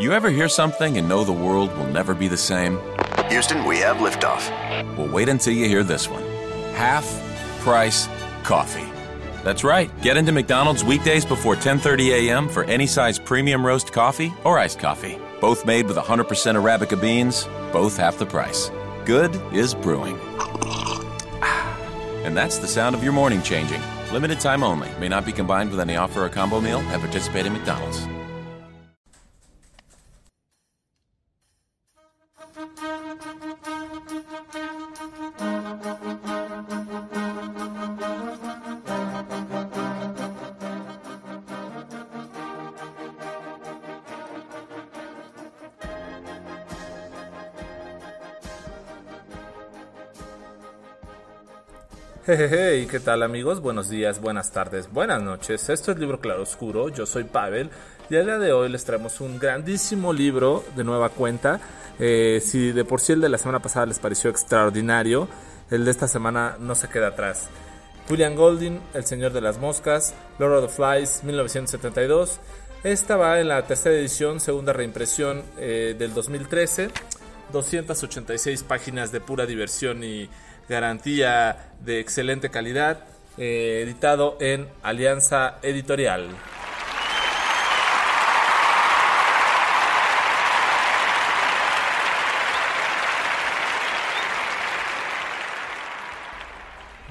You ever hear something and know the world will never be the same? Houston, we have liftoff. Well, wait until you hear this one. Half price coffee. That's right. Get into McDonald's weekdays before 10:30 a.m. for any size premium roast coffee or iced coffee. Both made with 100% arabica beans, both half the price. Good is brewing. And that's the sound of your morning changing. Limited time only. May not be combined with any offer or combo meal at participating McDonald's. Hey, ¿qué tal amigos? Buenos días, buenas tardes, buenas noches. Esto es Libro Claroscuro, yo soy Pavel y el día de hoy les traemos un grandísimo libro de nueva cuenta. Eh, si de por sí el de la semana pasada les pareció extraordinario, el de esta semana no se queda atrás. William Golding, El Señor de las Moscas, Lord of the Flies, 1972. Esta va en la tercera edición, segunda reimpresión eh, del 2013. 286 páginas de pura diversión y garantía de excelente calidad, eh, editado en Alianza Editorial.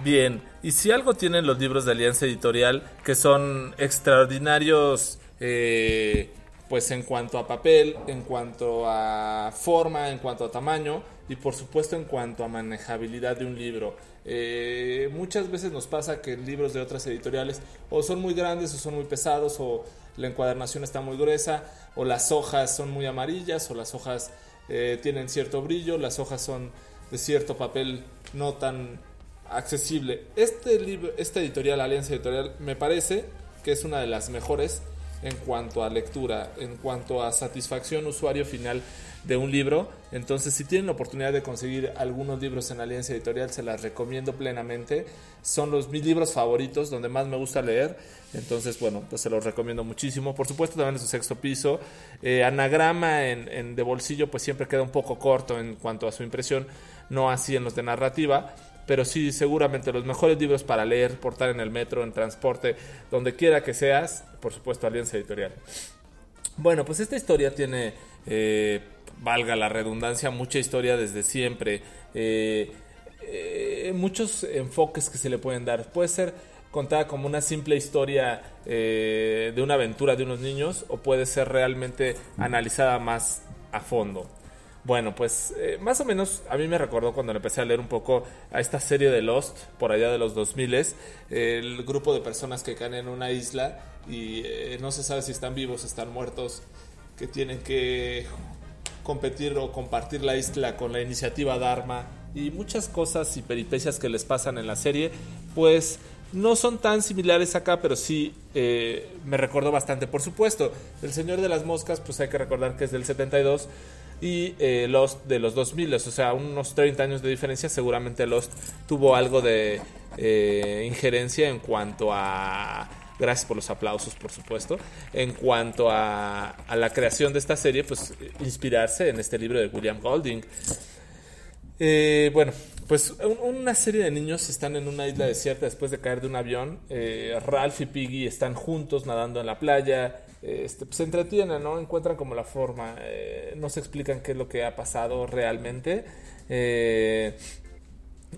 Bien, y si algo tienen los libros de Alianza Editorial, que son extraordinarios, eh, pues en cuanto a papel, en cuanto a forma, en cuanto a tamaño y por supuesto en cuanto a manejabilidad de un libro. Eh, muchas veces nos pasa que libros de otras editoriales o son muy grandes o son muy pesados o la encuadernación está muy gruesa o las hojas son muy amarillas o las hojas eh, tienen cierto brillo, las hojas son de cierto papel no tan accesible. Este libro, esta editorial, Alianza Editorial, me parece que es una de las mejores en cuanto a lectura, en cuanto a satisfacción usuario final de un libro. Entonces, si tienen la oportunidad de conseguir algunos libros en Alianza Editorial, se las recomiendo plenamente. Son los mis libros favoritos, donde más me gusta leer. Entonces, bueno, pues se los recomiendo muchísimo. Por supuesto, también en su sexto piso. Eh, anagrama en, en de bolsillo, pues siempre queda un poco corto en cuanto a su impresión, no así en los de narrativa pero sí, seguramente los mejores libros para leer, portar en el metro, en transporte, donde quiera que seas, por supuesto, Alianza Editorial. Bueno, pues esta historia tiene, eh, valga la redundancia, mucha historia desde siempre. Eh, eh, muchos enfoques que se le pueden dar. Puede ser contada como una simple historia de una aventura de unos niños o puede ser realmente analizada más a fondo. Bueno, pues eh, más o menos a mí me recordó cuando empecé a leer un poco a esta serie de Lost, por allá de los 2000, el grupo de personas que caen en una isla y eh, no se sabe si están vivos, están muertos, que tienen que competir o compartir la isla con la iniciativa Dharma y muchas cosas y peripecias que les pasan en la serie, pues no son tan similares acá, pero sí eh, me recordó bastante. Por supuesto, El Señor de las Moscas, pues hay que recordar que es del 72 y eh, Lost de los 2000, o sea, unos 30 años de diferencia, seguramente Lost tuvo algo de eh, injerencia en cuanto a... Gracias por los aplausos, por supuesto. En cuanto a, a la creación de esta serie, pues inspirarse en este libro de William Golding. Eh, bueno, pues una serie de niños están en una isla desierta después de caer de un avión. Ralph y Piggy están juntos nadando en la playa este, pues, se entretienen, ¿no? Encuentran como la forma, eh, no se explican qué es lo que ha pasado realmente. Eh,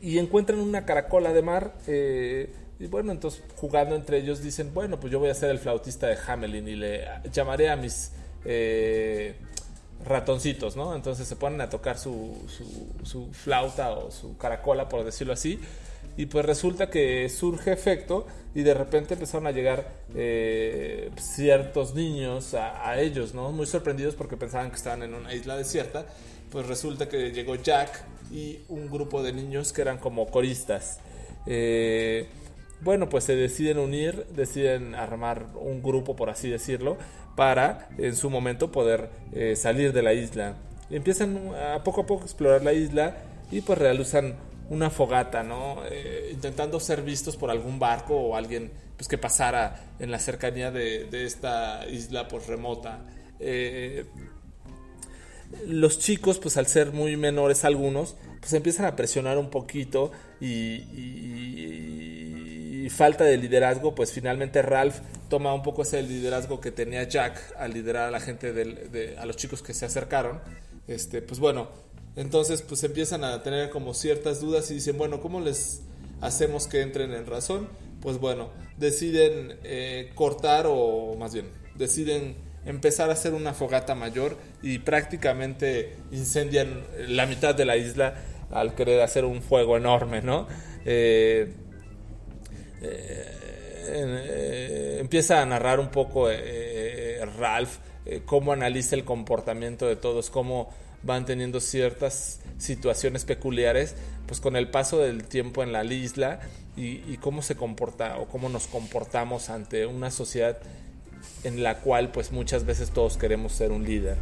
y encuentran una caracola de mar. Eh, y bueno, entonces jugando entre ellos dicen, bueno, pues yo voy a ser el flautista de Hamelin y le llamaré a mis ratoncitos, ¿no? Entonces se ponen a tocar su, su flauta o su caracola, por decirlo así y pues resulta que surge efecto y de repente empezaron a llegar eh, ciertos niños a, ellos, ¿no? Muy sorprendidos porque pensaban que estaban en una isla desierta. Pues resulta que llegó Jack y un grupo de niños que eran como coristas. Eh, bueno, pues se deciden unir, deciden armar un grupo, por así decirlo, para en su momento poder eh, salir de la isla. empiezan a poco a poco a explorar la isla y pues realizan una fogata, ¿no? Eh, intentando ser vistos por algún barco o alguien pues, que pasara en la cercanía de, esta isla pues, remota. Eh, los chicos, pues al ser muy menores algunos, pues empiezan a presionar un poquito y, falta de liderazgo, pues finalmente Ralph toma un poco ese liderazgo que tenía Jack al liderar a la gente, de, a los chicos que se acercaron. Este, pues bueno, entonces pues empiezan a tener como ciertas dudas y dicen, bueno, ¿cómo les hacemos que entren en razón? Pues bueno, deciden eh, cortar o más bien, deciden empezar a hacer una fogata mayor y prácticamente incendian la mitad de la isla al querer hacer un fuego enorme, ¿no? Eh, eh, eh, empieza a narrar un poco Ralph cómo analiza el comportamiento de todos, cómo van teniendo ciertas situaciones peculiares, pues con el paso del tiempo en la isla y, cómo se comporta o cómo nos comportamos ante una sociedad en la cual pues muchas veces todos queremos ser un líder.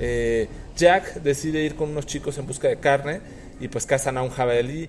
Eh, Jack decide ir con unos chicos en busca de carne y pues cazan a un jabalí.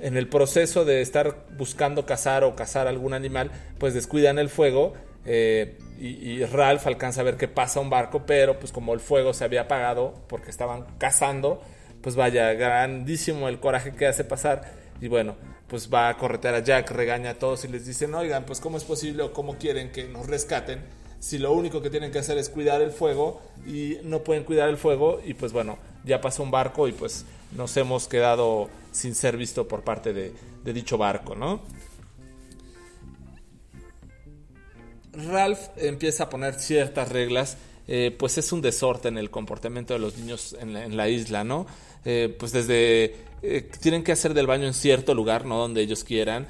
En el proceso de estar buscando cazar o cazar algún animal, pues descuidan el fuego eh, y, Ralph alcanza a ver que pasa un barco, pero pues como el fuego se había apagado porque estaban cazando, pues vaya, grandísimo el coraje que hace pasar y bueno, pues va a corretear a Jack, regaña a todos y les dice, oigan, pues cómo es posible o cómo quieren que nos rescaten si lo único que tienen que hacer es cuidar el fuego y no pueden cuidar el fuego y pues bueno, ya pasó un barco y pues nos hemos quedado sin ser visto por parte de, dicho barco, ¿no? Ralph empieza a poner ciertas reglas, eh, pues es un desorden en el comportamiento de los niños en la, isla, ¿no? Eh, pues desde eh, tienen que hacer del baño en cierto lugar, no donde ellos quieran,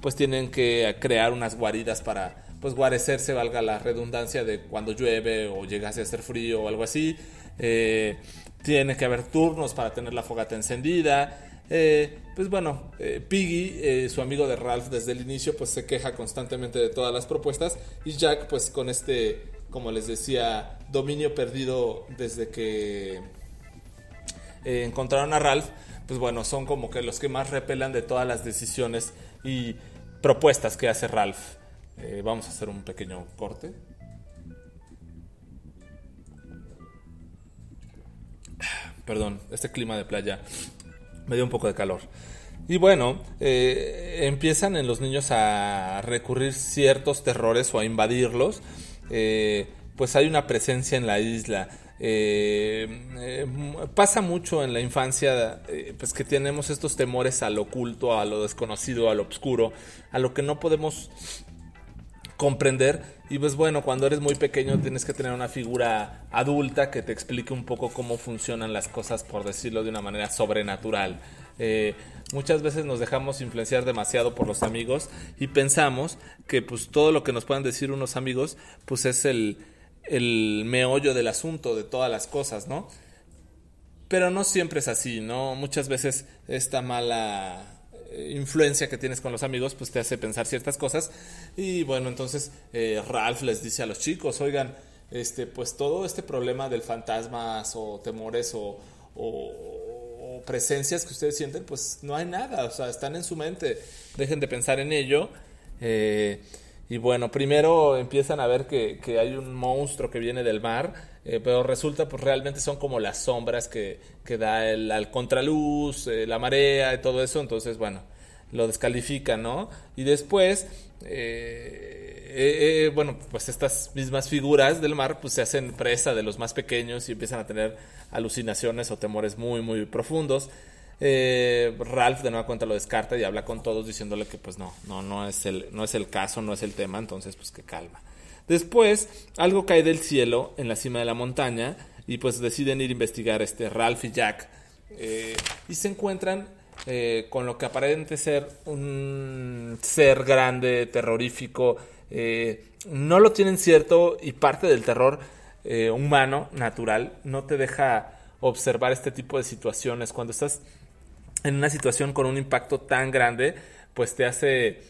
pues tienen que crear unas guaridas para pues guarecerse, valga la redundancia de cuando llueve o llegase a hacer frío o algo así. Eh, tiene que haber turnos para tener la fogata encendida. Eh, pues bueno, eh, Piggy, su amigo de Ralph desde el inicio, pues se queja constantemente de todas las propuestas. Y Jack, pues con este, como les decía, dominio perdido desde que encontraron a Ralph, pues bueno, son como que los que más repelan de todas las decisiones y propuestas que hace Ralph. Eh, vamos a hacer un pequeño corte. Perdón, este clima de playa me dio un poco de calor. Y bueno, eh, empiezan en los niños a recurrir ciertos terrores o a invadirlos. Eh, pues hay una presencia en la isla. pasa mucho en la infancia pues que tenemos estos temores al oculto, a lo desconocido, a lo oscuro, a lo que no podemos comprender. Y pues bueno, cuando eres muy pequeño tienes que tener una figura adulta que te explique un poco cómo funcionan las cosas, por decirlo de una manera sobrenatural. Eh, muchas veces nos dejamos influenciar demasiado por los amigos y pensamos que pues todo lo que nos puedan decir unos amigos pues es el, el meollo del asunto, de todas las cosas, ¿no? Pero no siempre es así, ¿no? Muchas veces esta mala influencia que tienes con los amigos, pues te hace pensar ciertas cosas. Y bueno, entonces eh, Ralph les dice a los chicos, oigan, este, pues todo este problema del fantasmas o temores o, presencias que ustedes sienten, pues no hay nada, o sea, están en su mente, dejen de pensar en ello. Eh, y bueno, primero empiezan a ver que, que, hay un monstruo que viene del mar, pero resulta pues realmente son como las sombras que, que da el, al contraluz, eh, la marea y todo eso, entonces bueno, lo descalifica, ¿no? Y después, eh, eh, bueno, pues estas mismas figuras del mar pues se hacen presa de los más pequeños y empiezan a tener alucinaciones o temores muy, muy profundos. Ralph de nueva cuenta lo descarta y habla con todos diciéndole que pues no, no, no es el, no es el caso, no es el tema, entonces pues que calma. Después, algo cae del cielo en la cima de la montaña y pues deciden ir a investigar este Ralph y Jack eh, y se encuentran eh, con lo que aparente ser un ser grande, terrorífico, eh, no lo tienen cierto y parte del terror humano, natural, no te deja observar este tipo de situaciones. Cuando estás en una situación con un impacto tan grande, pues te hace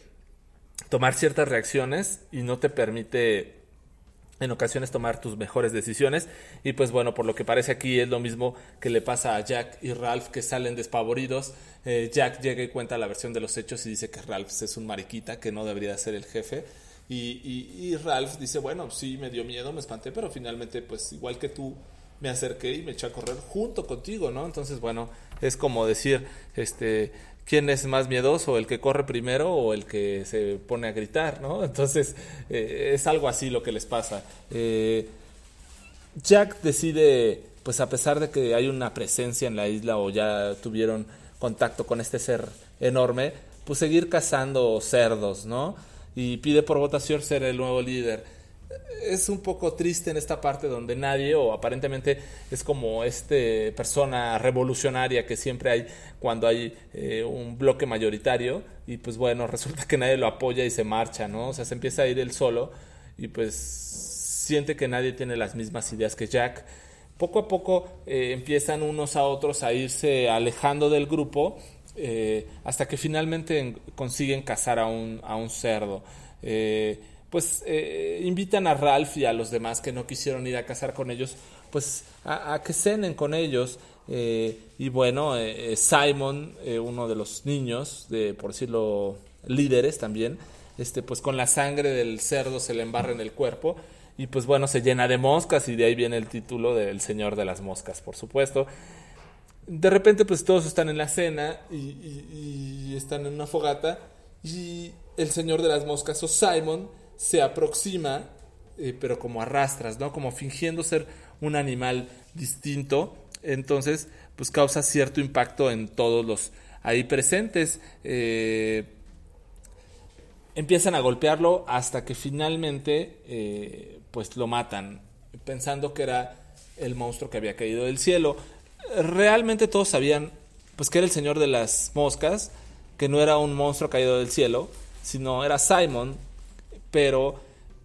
tomar ciertas reacciones y no te permite en ocasiones tomar tus mejores decisiones. Y pues bueno, por lo que parece aquí es lo mismo que le pasa a Jack y Ralph que salen despavoridos. Eh, Jack llega y cuenta la versión de los hechos y dice que Ralph es un mariquita, que no debería ser el jefe. Y, y, Ralph dice, bueno, sí, me dio miedo, me espanté, pero finalmente, pues igual que tú, me acerqué y me eché a correr junto contigo, ¿no? Entonces, bueno, es como decir, este, quién es más miedoso, el que corre primero o el que se pone a gritar, ¿no? Entonces, eh, es algo así lo que les pasa. Eh, Jack decide, pues a pesar de que hay una presencia en la isla o ya tuvieron contacto con este ser enorme, pues seguir cazando cerdos, ¿no? Y pide por votación ser el nuevo líder es un poco triste en esta parte donde nadie o aparentemente es como este persona revolucionaria que siempre hay cuando hay eh, un bloque mayoritario y pues bueno resulta que nadie lo apoya y se marcha no o sea se empieza a ir él solo y pues siente que nadie tiene las mismas ideas que Jack. Poco a poco eh, empiezan unos a otros a irse alejando del grupo eh, hasta que finalmente consiguen cazar a un, a un cerdo pues eh, invitan a Ralph y a los demás que no quisieron ir a cazar con ellos, pues a, que cenen con ellos. Eh, y bueno, eh, Simon, uno de los niños, de por decirlo líderes también, este, pues con la sangre del cerdo se le embarra en el cuerpo y pues bueno, se llena de moscas y de ahí viene el título del Señor de las Moscas, por supuesto. De repente pues todos están en la cena y, y están en una fogata y el Señor de las Moscas o Simon se aproxima, eh, pero como arrastras, ¿no? Como fingiendo ser un animal distinto. Entonces, pues causa cierto impacto en todos los ahí presentes. Eh, empiezan a golpearlo hasta que finalmente, eh, pues lo matan, pensando que era el monstruo que había caído del cielo. Realmente todos sabían, pues que era el señor de las moscas, que no era un monstruo caído del cielo, sino era Simon, pero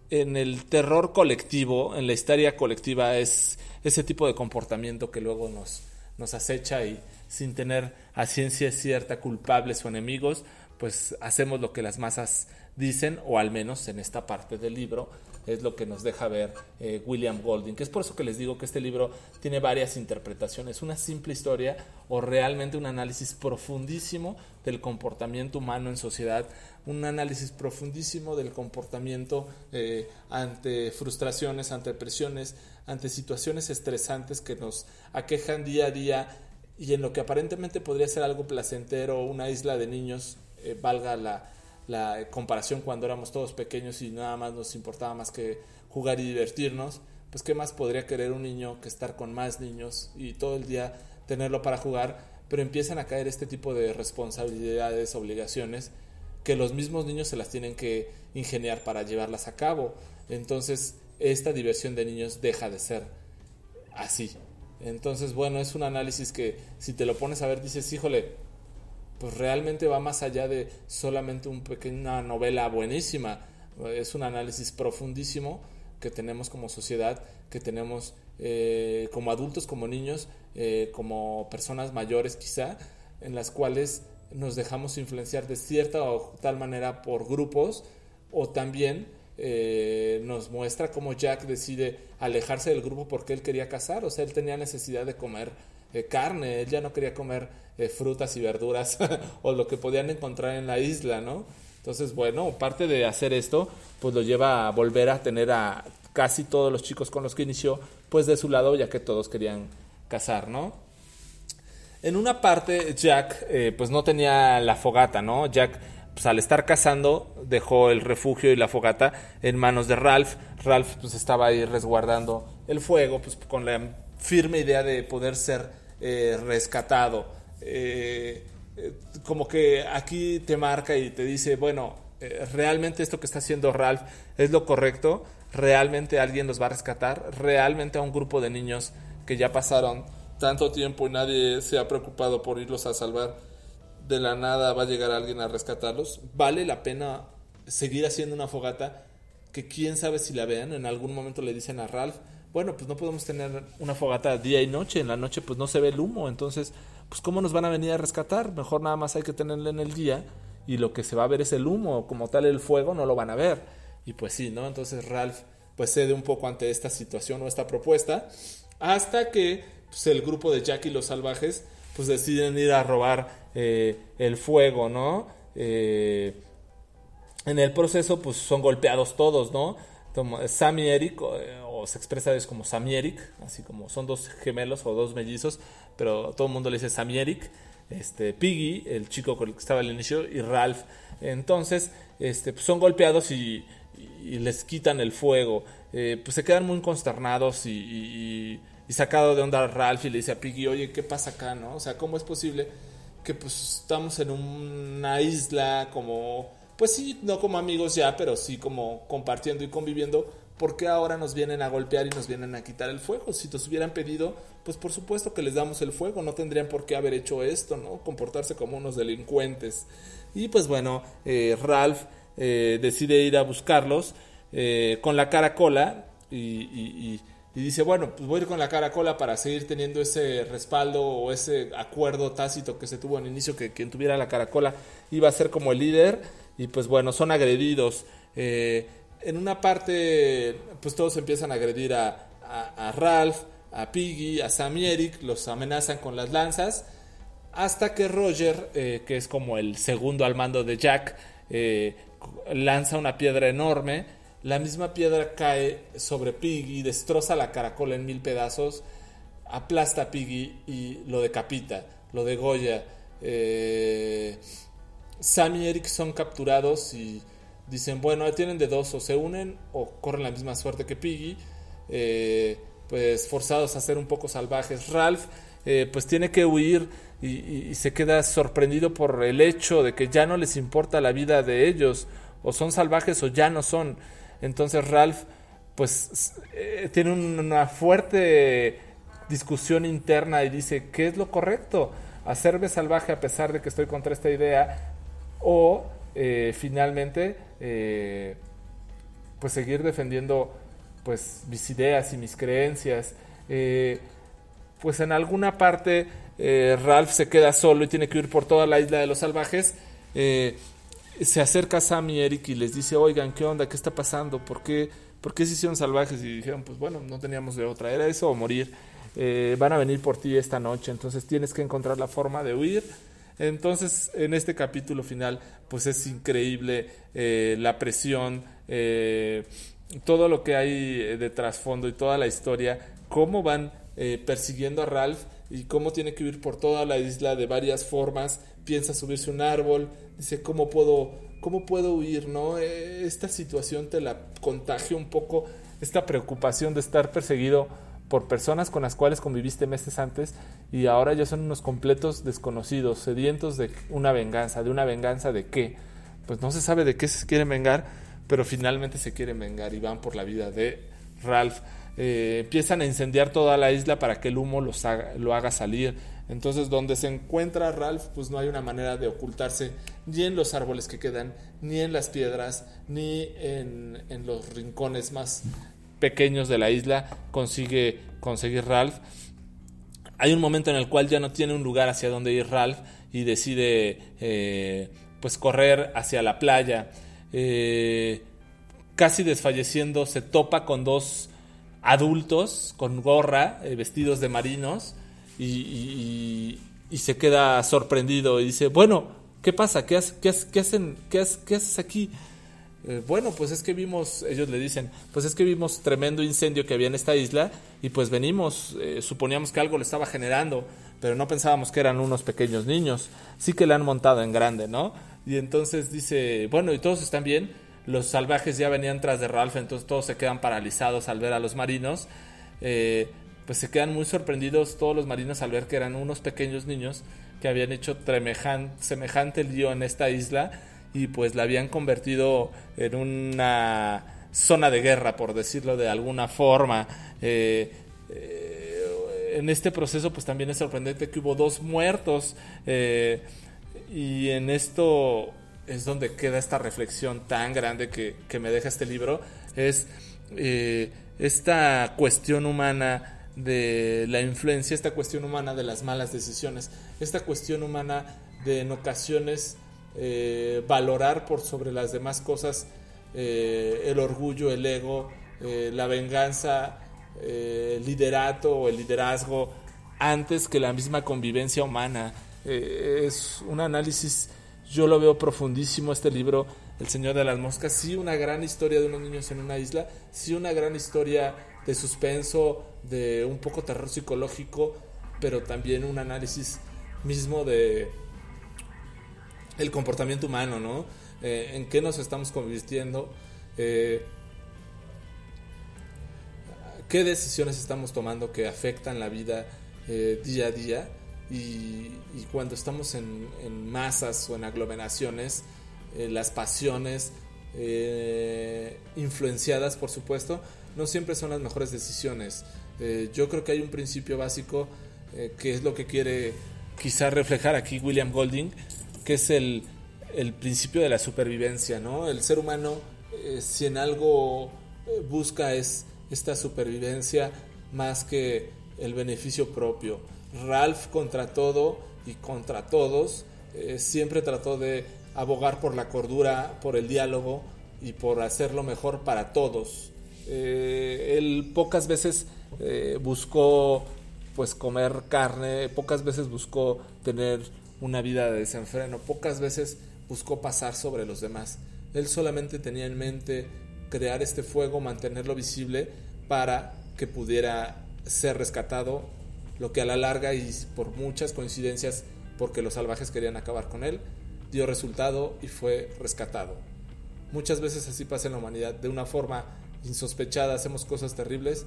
en el terror colectivo, en la histeria colectiva, es ese tipo de comportamiento que luego nos, nos acecha y sin tener a ciencia cierta culpables o enemigos, pues hacemos lo que las masas dicen, o al menos en esta parte del libro, es lo que nos deja ver eh, William Golding, que es por eso que les digo que este libro tiene varias interpretaciones, una simple historia o realmente un análisis profundísimo del comportamiento humano en sociedad, un análisis profundísimo del comportamiento eh, ante frustraciones, ante presiones, ante situaciones estresantes que nos aquejan día a día y en lo que aparentemente podría ser algo placentero, una isla de niños, eh, valga la, la comparación cuando éramos todos pequeños y nada más nos importaba más que jugar y divertirnos, pues qué más podría querer un niño que estar con más niños y todo el día tenerlo para jugar, pero empiezan a caer este tipo de responsabilidades, obligaciones, que los mismos niños se las tienen que ingeniar para llevarlas a cabo. Entonces, esta diversión de niños deja de ser así. Entonces, bueno, es un análisis que si te lo pones a ver dices, híjole, pues realmente va más allá de solamente un una novela buenísima. Es un análisis profundísimo que tenemos como sociedad, que tenemos eh, como adultos, como niños, eh, como personas mayores quizá, en las cuales nos dejamos influenciar de cierta o tal manera por grupos o también eh, nos muestra cómo Jack decide alejarse del grupo porque él quería cazar, o sea, él tenía necesidad de comer carne, él ya no quería comer eh, frutas y verduras o lo que podían encontrar en la isla, ¿no? Entonces, bueno, parte de hacer esto, pues lo lleva a volver a tener a casi todos los chicos con los que inició, pues de su lado, ya que todos querían cazar, ¿no? En una parte, Jack, eh, pues no tenía la fogata, ¿no? Jack, pues al estar cazando, dejó el refugio y la fogata en manos de Ralph. Ralph, pues estaba ahí resguardando el fuego, pues con la firme idea de poder ser eh, rescatado. Eh, eh, como que aquí te marca y te dice, bueno, eh, realmente esto que está haciendo Ralph es lo correcto, realmente alguien los va a rescatar, realmente a un grupo de niños que ya pasaron tanto tiempo y nadie se ha preocupado por irlos a salvar, de la nada va a llegar alguien a rescatarlos, vale la pena seguir haciendo una fogata que quién sabe si la vean, en algún momento le dicen a Ralph, bueno, pues no podemos tener una fogata día y noche, en la noche pues no se ve el humo, entonces pues cómo nos van a venir a rescatar, mejor nada más hay que tenerla en el día y lo que se va a ver es el humo, como tal el fuego no lo van a ver. Y pues sí, ¿no? Entonces Ralph pues cede un poco ante esta situación o esta propuesta, hasta que pues, el grupo de Jack y los salvajes pues deciden ir a robar eh, el fuego, ¿no? Eh, en el proceso pues son golpeados todos, ¿no? Sam y Eric, o se expresa es como Samierik, así como son dos gemelos o dos mellizos, pero todo el mundo le dice Samierik, este, Piggy, el chico con el que estaba al inicio, y Ralph. Entonces, este, pues son golpeados y, les quitan el fuego. Eh, pues se quedan muy consternados y, y, sacado de onda a Ralph y le dice a Piggy, oye, ¿qué pasa acá? no O sea, ¿cómo es posible que pues estamos en una isla como, pues sí, no como amigos ya, pero sí como compartiendo y conviviendo ¿por qué ahora nos vienen a golpear y nos vienen a quitar el fuego? Si nos hubieran pedido, pues por supuesto que les damos el fuego, no tendrían por qué haber hecho esto, ¿no? Comportarse como unos delincuentes. Y pues bueno, eh, Ralph eh, decide ir a buscarlos eh, con la caracola y, y, y, dice, bueno, pues voy a ir con la caracola para seguir teniendo ese respaldo o ese acuerdo tácito que se tuvo al inicio, que quien tuviera la caracola iba a ser como el líder. Y pues bueno, son agredidos en una parte, pues todos empiezan a agredir a, a, Ralph, a Piggy, a Sam y Eric, los amenazan con las lanzas, hasta que Roger, eh, que es como el segundo al mando de Jack, eh, lanza una piedra enorme. La misma piedra cae sobre Piggy, destroza la caracola en mil pedazos, aplasta a Piggy y lo decapita, lo degolla. Eh, Sam y Eric son capturados y dicen, bueno, tienen de dos, o se unen o corren la misma suerte que Piggy, eh, pues forzados a ser un poco salvajes. Ralph, eh, pues tiene que huir y, se queda sorprendido por el hecho de que ya no les importa la vida de ellos, o son salvajes o ya no son. Entonces Ralph, pues eh, tiene una fuerte discusión interna y dice, ¿qué es lo correcto? ¿Hacerme salvaje a pesar de que estoy contra esta idea? ¿O finalmente eh, pues seguir defendiendo pues mis ideas y mis creencias. Eh, pues en alguna parte eh, Ralph se queda solo y tiene que ir por toda la isla de los salvajes. Se acerca Sam y Eric y les dice, oigan, ¿qué onda? ¿Qué está pasando? ¿Por qué, ¿Por qué se hicieron salvajes? Y dijeron, pues bueno, no teníamos de otra, era eso o morir. van a venir por ti esta noche, entonces tienes que encontrar la forma de huir entonces, en este capítulo final, pues es increíble eh, la presión, eh, todo lo que hay eh, de trasfondo y toda la historia, cómo van persiguiendo a Ralph y cómo tiene que huir por toda la isla de varias formas, piensa subirse un árbol, dice, ¿cómo puedo, cómo puedo huir? ¿no? esta situación te la contagia un poco, esta preocupación de estar perseguido por personas con las cuales conviviste meses antes y ahora ya son unos completos desconocidos, sedientos de una venganza, de una venganza de qué. Pues no se sabe de qué se quieren vengar, pero finalmente se quieren vengar y van por la vida de Ralph. Eh, empiezan a incendiar toda la isla para que el humo los lo haga salir. Entonces, donde se encuentra Ralph, pues no hay una manera de ocultarse ni en los árboles que quedan, ni en las piedras, ni en, los rincones más pequeños de la isla consigue conseguir Ralph. Hay un momento en el cual ya no tiene un lugar hacia donde ir Ralph y decide eh, pues correr hacia la playa. Eh, casi desfalleciendo se topa con dos adultos con gorra, eh, vestidos de marinos y, se queda sorprendido y dice, bueno, ¿qué pasa? ¿Qué, qué, hacen? ¿Qué, ¿Qué haces aquí? Eh, bueno, pues es que vimos, ellos le dicen, pues es que vimos tremendo incendio que había en esta isla y pues venimos, eh, suponíamos que algo lo estaba generando, pero no pensábamos que eran unos pequeños niños, sí que le han montado en grande, ¿no? Y entonces dice, bueno, ¿y todos están bien? Los salvajes ya venían tras de Ralph, entonces todos se quedan paralizados al ver a los marinos. Eh, pues se quedan muy sorprendidos todos los marinos al ver que eran unos pequeños niños que habían hecho semejante lío en esta isla y pues la habían convertido en una zona de guerra, por decirlo de alguna forma. Eh, eh, en este proceso pues también es sorprendente que hubo dos muertos eh, y en esto es donde queda esta reflexión tan grande que, que me deja este libro, es esta cuestión humana de la influencia, esta cuestión humana de las malas decisiones, esta cuestión humana de en ocasiones eh, valorar por sobre las demás cosas eh, el orgullo, el ego, eh, la venganza, el liderato o el liderazgo antes que la misma convivencia humana. es un análisis, yo lo veo profundísimo este libro, El Señor de las Moscas, sí una gran historia de unos niños en una isla, sí una gran historia de suspenso, de un poco terror psicológico, pero también un análisis mismo de el comportamiento humano, ¿no? Eh, en qué nos estamos convirtiendo, eh, qué decisiones estamos tomando que afectan la vida eh, día a día y, cuando estamos en, masas o en aglomeraciones, las pasiones influenciadas, por supuesto, no siempre son las mejores decisiones. yo creo que hay un principio básico que es lo que quiere quizá reflejar aquí William Golding, que es el, el principio de la supervivencia, ¿no? El ser humano, eh, si en algo eh, busca es esta supervivencia más que el beneficio propio. Ralph contra todo y contra todos eh, siempre trató de abogar por la cordura, por el diálogo y por hacerlo mejor para todos. Él pocas veces buscó pues comer carne, pocas veces buscó tener una vida de desenfreno, pocas veces buscó pasar sobre los demás. Él solamente tenía en mente crear este fuego, mantenerlo visible para que pudiera ser rescatado, lo que a la larga y por muchas coincidencias, porque los salvajes querían acabar con él, dio resultado y fue rescatado. Muchas veces así pasa en la humanidad, de una forma insospechada hacemos cosas terribles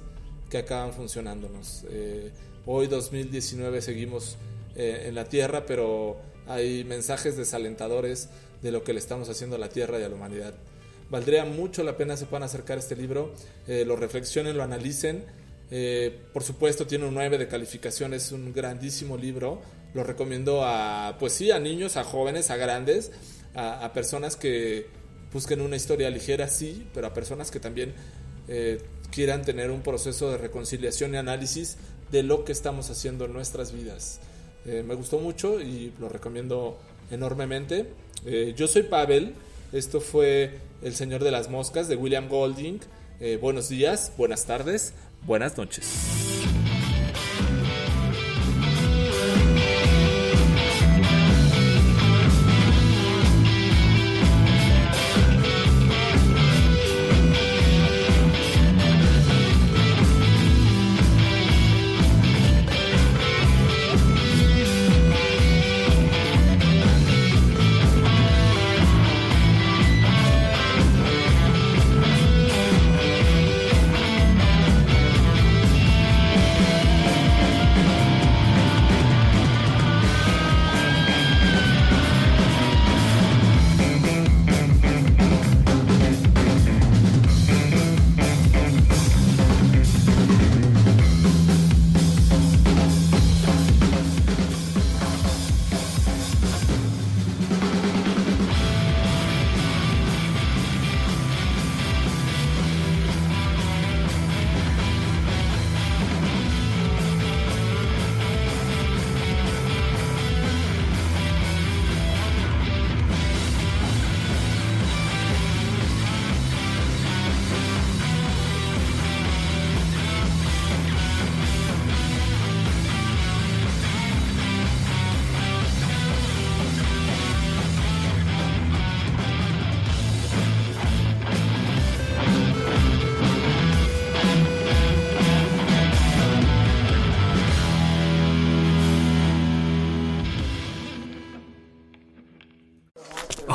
que acaban funcionándonos. Eh, hoy 2019 seguimos eh, en la Tierra, pero hay mensajes desalentadores de lo que le estamos haciendo a la Tierra y a la humanidad. Valdría mucho la pena se puedan acercar a este libro, eh, lo reflexionen, lo analicen. Por supuesto tiene un 9 de calificación, es un grandísimo libro. Lo recomiendo a, pues sí, a niños, a jóvenes, a grandes, a personas que busquen una historia ligera, sí, pero a personas que también eh, quieran tener un proceso de reconciliación y análisis de lo que estamos haciendo en nuestras vidas. Eh, me gustó mucho y lo recomiendo enormemente. Eh, yo soy Pavel, esto fue El Señor de las Moscas de William Golding. Buenos días, buenas tardes, buenas noches.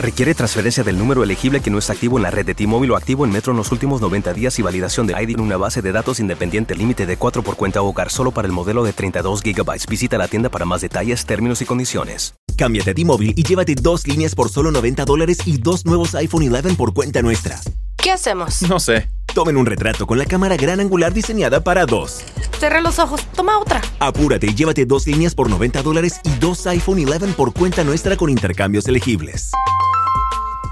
Requiere transferencia del número elegible que no está activo en la red de T-Mobile o activo en Metro en los últimos 90 días y validación de ID en una base de datos independiente límite de 4 por cuenta hogar solo para el modelo de 32 GB. Visita la tienda para más detalles, términos y condiciones. Cámbiate a T-Mobile y llévate dos líneas por solo 90 dólares y dos nuevos iPhone 11 por cuenta nuestra. ¿Qué hacemos? No sé. Tomen un retrato con la cámara gran angular diseñada para dos. Cerré los ojos. Toma otra. Apúrate y llévate dos líneas por 90 dólares y dos iPhone 11 por cuenta nuestra con intercambios elegibles.